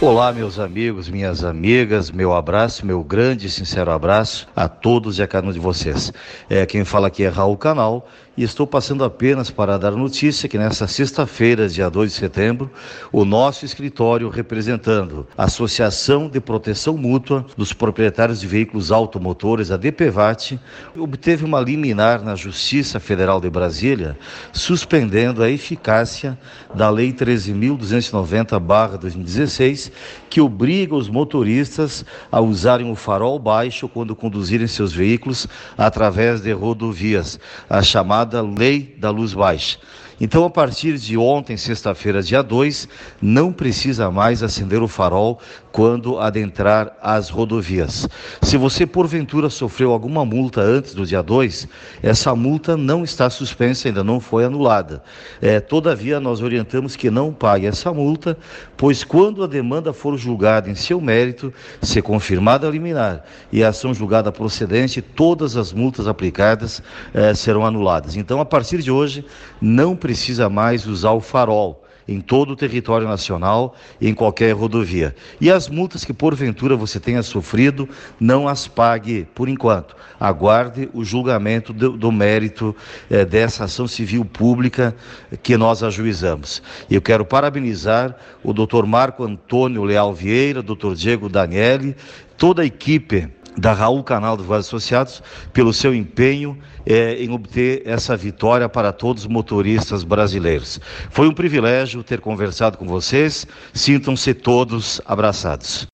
Olá, meus amigos, minhas amigas, meu abraço, meu grande e sincero abraço a todos e a cada um de vocês. É, quem fala aqui é Raul Canal e estou passando apenas para dar notícia que nesta sexta-feira, dia 2 de setembro, o nosso escritório representando a Associação de Proteção Mútua dos Proprietários de Veículos Automotores, a DPVAT, obteve uma liminar na Justiça Federal de Brasília, suspendendo a eficácia da Lei 13.290-2016, que obriga os motoristas a usarem o farol baixo quando conduzirem seus veículos através de rodovias, a chamada Lei da Luz Baixa. Então, a partir de ontem, sexta-feira, dia 2, não precisa mais acender o farol quando adentrar as rodovias. Se você, porventura, sofreu alguma multa antes do dia 2, essa multa não está suspensa, ainda não foi anulada. É, todavia, nós orientamos que não pague essa multa, pois quando a demanda for julgada em seu mérito, se confirmada a liminar e a ação julgada procedente, todas as multas aplicadas é, serão anuladas. Então, a partir de hoje, não precisa mais usar o farol em todo o território nacional e em qualquer rodovia. E as multas que porventura você tenha sofrido, não as pague por enquanto. Aguarde o julgamento do, do mérito eh, dessa ação civil pública que nós ajuizamos. Eu quero parabenizar o doutor Marco Antônio Leal Vieira, doutor Diego Daniele, toda a equipe da Raul Canal dos Vários Associados pelo seu empenho é, em obter essa vitória para todos os motoristas brasileiros. Foi um privilégio ter conversado com vocês. Sintam-se todos abraçados.